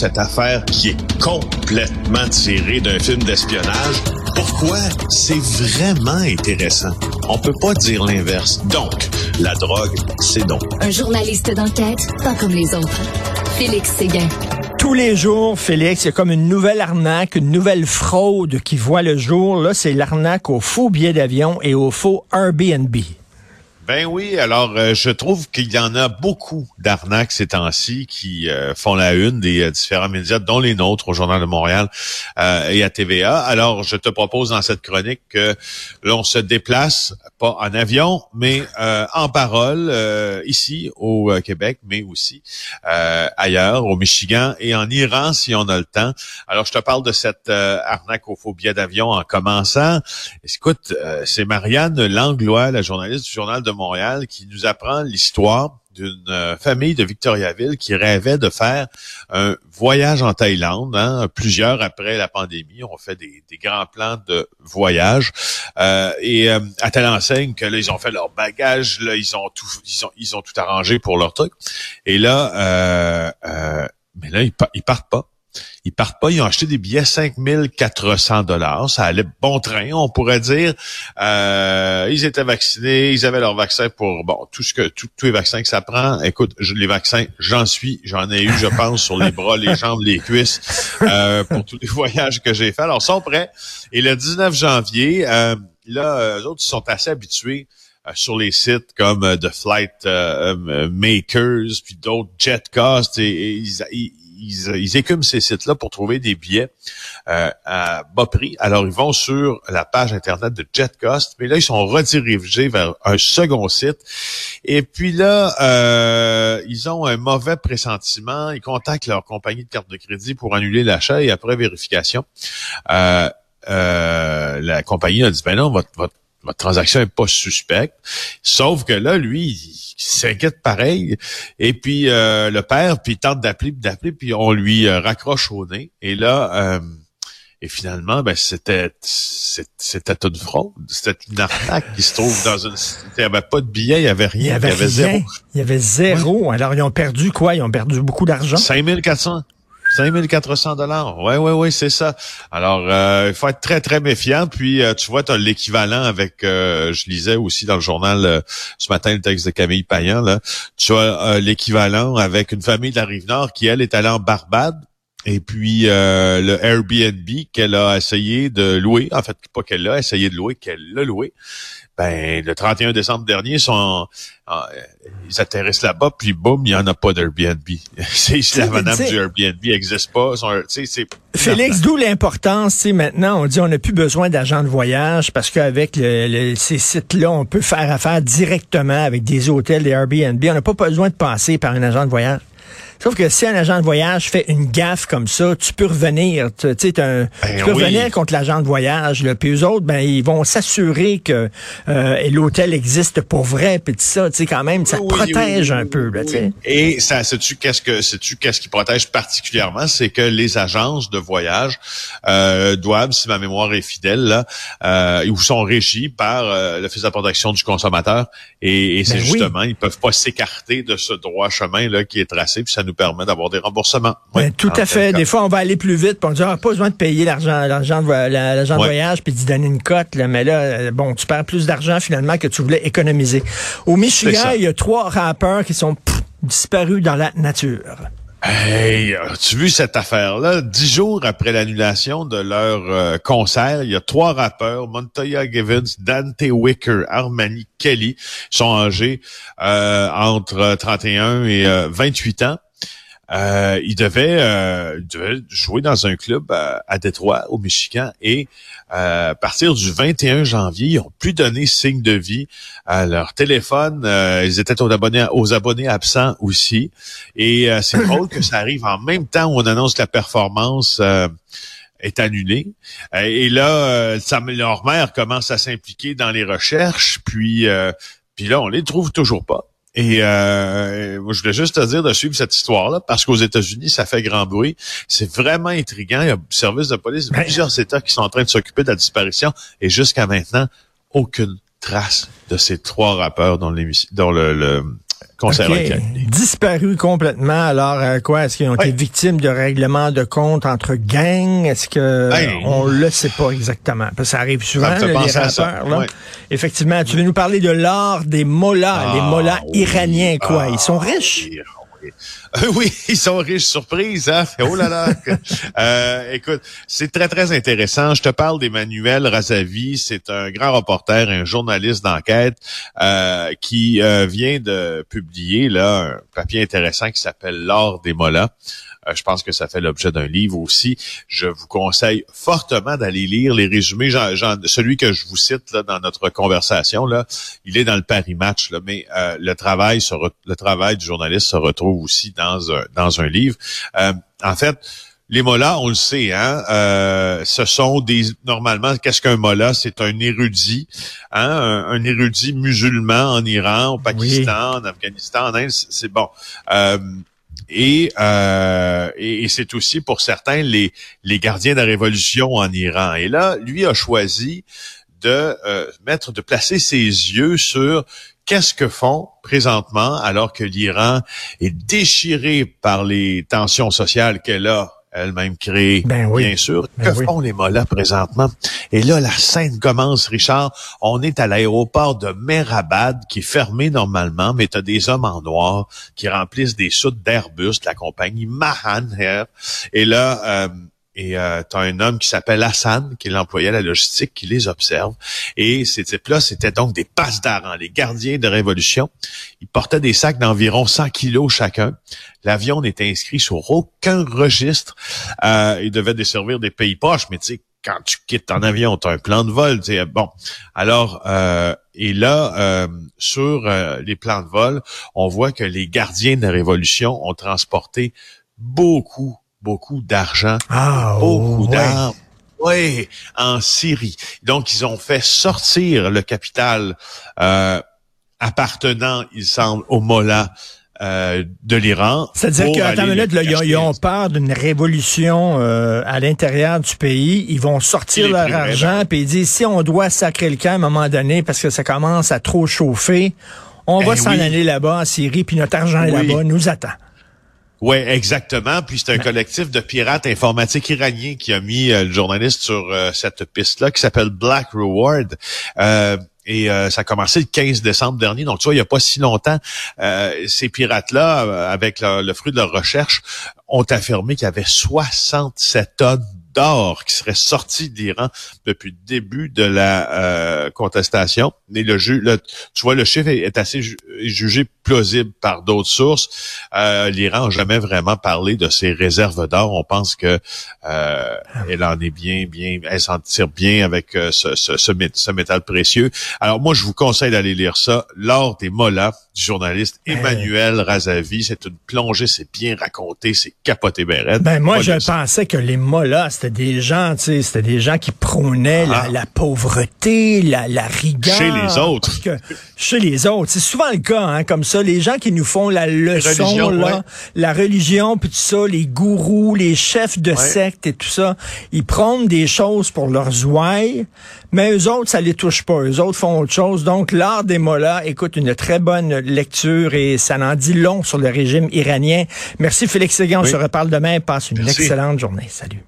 cette affaire qui est complètement tirée d'un film d'espionnage. Pourquoi? C'est vraiment intéressant. On peut pas dire l'inverse. Donc, la drogue, c'est donc. Un journaliste d'enquête, pas comme les autres. Félix Séguin. Tous les jours, Félix, il y a comme une nouvelle arnaque, une nouvelle fraude qui voit le jour. Là, c'est l'arnaque aux faux billets d'avion et aux faux Airbnb. Ben oui, alors euh, je trouve qu'il y en a beaucoup d'arnaques ces temps-ci qui euh, font la une des euh, différents médias, dont les nôtres au Journal de Montréal et à TVA. Alors je te propose dans cette chronique que l'on se déplace pas en avion, mais en parole ici au Québec, mais aussi ailleurs, au Michigan et en Iran si on a le temps. Alors je te parle de cette arnaque aux faux billets d'avion en commençant. Écoute, c'est Marianne Langlois, la journaliste du Journal de Montréal qui nous apprend l'histoire d'une euh, famille de Victoriaville qui rêvait de faire un voyage en Thaïlande. Hein, plusieurs après la pandémie ont fait des, grands plans de voyage euh, et euh, à telle enseigne que là ils ont fait leur bagage, là ils ont tout arrangé pour leur truc. Et là, mais là ils, ils partent pas. Ils partent pas, ils ont acheté des billets 5400 dollars. Ça allait bon train, on pourrait dire. Euh, ils étaient vaccinés, ils avaient leur vaccin pour bon tout ce que tous les vaccins que ça prend. Écoute, les vaccins, j'en suis, j'en ai eu, je pense, sur les bras, les jambes, les cuisses euh, pour tous les voyages que j'ai faits. Alors, ils sont prêts. Et le 19 janvier, euh, là, eux autres, ils sont assez habitués sur les sites comme The Flight Makers, puis d'autres JetCost, et, ils, ils, écument ces sites-là pour trouver des billets euh, à bas prix. Alors, ils vont sur la page Internet de JetCost, mais là, ils sont redirigés vers un second site. Et puis là, euh, ils ont un mauvais pressentiment. Ils contactent leur compagnie de carte de crédit pour annuler l'achat et après vérification, euh, la compagnie a dit, ben non, votre, votre votre transaction est pas suspecte. Sauf que là, lui, il, s'inquiète pareil. Et puis euh, le père, puis il tente d'appeler, d'appeler, puis on lui euh, raccroche au nez. Et là, euh, et finalement, ben c'était c'était une fraude. C'était une arnaque qui se trouve dans une. Il n'y avait pas de billets, il n'y avait rien. Il y avait, zéro. Il y avait zéro. Alors ils ont perdu quoi? Ils ont perdu beaucoup d'argent? 5400. 5400 dollars. Ouais, ouais, ouais, c'est ça. Alors, euh, il faut être très, très méfiant. Puis, euh, tu vois, tu as l'équivalent avec, euh, je lisais aussi dans le journal ce matin le texte de Camille Payan, là. Tu as l'équivalent avec une famille de la Rive-Nord qui, elle, est allée en Barbade. Et puis, le Airbnb qu'elle a essayé de louer, en fait, pas qu'elle a essayé de louer, qu'elle l'a loué ben, le 31 décembre dernier, sont, ils atterrissent là-bas, puis boum, il n'y en a pas d'Airbnb. c'est la madame du Airbnb n'existe pas. Félix, d'où l'importance, maintenant, on dit on n'a plus besoin d'agents de voyage parce qu'avec ces sites-là, on peut faire affaire directement avec des hôtels, des Airbnb. On n'a pas besoin de passer par un agent de voyage. Sauf que si un agent de voyage fait une gaffe comme ça, tu peux revenir. Tu, sais, ben tu peux revenir contre l'agent de voyage. Là. Puis eux autres, ben, ils vont s'assurer que euh, l'hôtel existe pour vrai. Puis ça, tu sais, quand même, ça protège un peu. Là, Et ça, sais-tu qu'est-ce que sais-tu qu'est-ce qui protège particulièrement, c'est que les agences de voyage euh, doivent, si ma mémoire est fidèle, là, euh, ou sont régies par euh, l'Office de la protection du consommateur. Et, et c'est ben justement, ils peuvent pas s'écarter de ce droit chemin là qui est tracé. Puis ça nous permet d'avoir des remboursements. Ben, tout à fait. Des fois, on va aller plus vite, puis on dit, ah, pas besoin de payer l'argent, l'argent, de, voyage, puis d'y donner une cote. Là. Mais là, euh, bon, tu perds plus d'argent finalement que tu voulais économiser. Au Michigan, il y a trois rappeurs qui sont disparus dans la nature. Hey, as-tu vu cette affaire-là? Dix jours après l'annulation de leur euh, concert, il y a trois rappeurs, Montoya Givens, Dante Wicker, Armani Kelly, sont âgés euh, entre 31 et 28 ans. Euh, il, devait, euh, jouer dans un club euh, à, Détroit, au Michigan, et à partir du 21 janvier, ils ont plus donné signe de vie à leur téléphone. ils étaient aux abonnés, aux abonnés absents aussi. Et c'est drôle que ça arrive en même temps où on annonce que la performance est annulée. et là, leur mère commence à s'impliquer dans les recherches, puis, puis là, on les trouve toujours pas. Et euh, je voulais juste te dire de suivre cette histoire-là, parce qu'aux États-Unis, ça fait grand bruit. C'est vraiment intriguant. Il y a service de police, ben, plusieurs États qui sont en train de s'occuper de la disparition, et jusqu'à maintenant, aucune trace de ces trois rappeurs dans, dans le, okay. Disparu complètement. Alors, euh, quoi, est-ce qu'ils ont été victimes de règlements de compte entre gangs? Est-ce que on le sait pas exactement? Parce que ça arrive souvent, là, les rappeurs. Là. Effectivement, tu veux nous parler de l'art des mollahs, ah, les mollahs iraniens, quoi? Ils sont ah, oui, ils sont riches, surprises, hein? Oh là là! euh, écoute, c'est très, très intéressant. Je te parle d'Emmanuel Razavi. C'est un grand reporter, un journaliste d'enquête euh, qui euh, vient de publier là un papier intéressant qui s'appelle L'or des mollahs. Euh, je pense que ça fait l'objet d'un livre aussi. Je vous conseille fortement d'aller lire les résumés. celui que je vous cite là, dans notre conversation, là, il est dans le Paris Match, là, mais euh, le travail le travail du journaliste se retrouve aussi dans un, dans un livre. Euh, en fait, les mollahs, on le sait, hein, ce sont des normalement. Qu'est-ce qu'un mollah? C'est un érudit, hein, un, érudit musulman en Iran, au Pakistan, en Afghanistan, en Inde. C'est bon. Euh, et, et, c'est aussi pour certains les, les gardiens de la révolution en Iran. Et là, lui a choisi de euh, mettre, de placer ses yeux sur qu'est-ce que font présentement alors que l'Iran est déchiré par les tensions sociales qu'elle a elle-même créée, ben bien sûr. Ben que font les mollahs présentement? Et là, la scène commence, Richard. On est à l'aéroport de Merabad, qui est fermé normalement, mais tu as des hommes en noir qui remplissent des soutes d'Airbus de la compagnie Mahan Air. Et là, euh, et euh, tu as un homme qui s'appelle Hassan, qui est l'employé à la logistique, qui les observe. Et ces types-là, c'était donc des passes d'arans, les gardiens de révolution. Ils portaient des sacs d'environ 100 kilos chacun. L'avion n'était inscrit sur aucun registre. Euh, il devait desservir des pays proches, mais tu sais, quand tu quittes ton avion, tu as un plan de vol. sais, Bon, alors, euh, et là, euh, sur euh, les plans de vol, on voit que les gardiens de la Révolution ont transporté beaucoup beaucoup d'argent, ah, beaucoup d'argent. Oui, en Syrie. Donc, ils ont fait sortir le capital euh, appartenant, il semble, au Mollah euh, de l'Iran. C'est-à-dire qu'à minute, là, ils, ont peur d'une révolution euh, à l'intérieur du pays. Ils vont sortir leur argent, puis ils disent, si on doit sacrer le camp à un moment donné parce que ça commence à trop chauffer, on va eh s'en aller là-bas en Syrie, puis notre argent là-bas, nous attend. Oui, exactement. Puis c'est un collectif de pirates informatiques iraniens qui a mis euh, le journaliste sur euh, cette piste-là qui s'appelle Black Reward. Euh, et ça a commencé le 15 décembre dernier. Donc, tu vois, il n'y a pas si longtemps, ces pirates-là, avec le, fruit de leur recherche, ont affirmé qu'il y avait 67 tonnes d'or qui serait sorti d'Iran depuis le début de la euh, contestation. Et le, ju le, tu vois, le chiffre est, assez jugé plausible par d'autres sources. Euh, L'Iran n'a jamais vraiment parlé de ses réserves d'or. On pense que euh, elle en est bien, bien, elle s'en tire bien avec euh, ce, ce, ce, métal précieux. Alors moi, je vous conseille d'aller lire ça. L'or des mollahs du journaliste Emmanuel Razavi. C'est une plongée, c'est bien raconté, c'est capoté bérette. Ben moi, je pensais que les mollahs, c'était des gens, tu sais, c'était des gens qui prônaient la, ah. pauvreté, la, la rigueur. Chez les autres. Que, chez les autres. C'est souvent le cas, hein, comme ça. Les gens qui nous font la leçon, là, la religion, puis tout ça, les gourous, les chefs de secte et tout ça, ils prônent des choses pour leurs ouailles, mais eux autres, ça les touche pas. Eux autres font autre chose. Donc, l'art des mollahs, écoute, une très bonne lecture et ça n'en dit long sur le régime iranien. Merci Félix Séguin. On se reparle demain. Passe une excellente journée. Salut.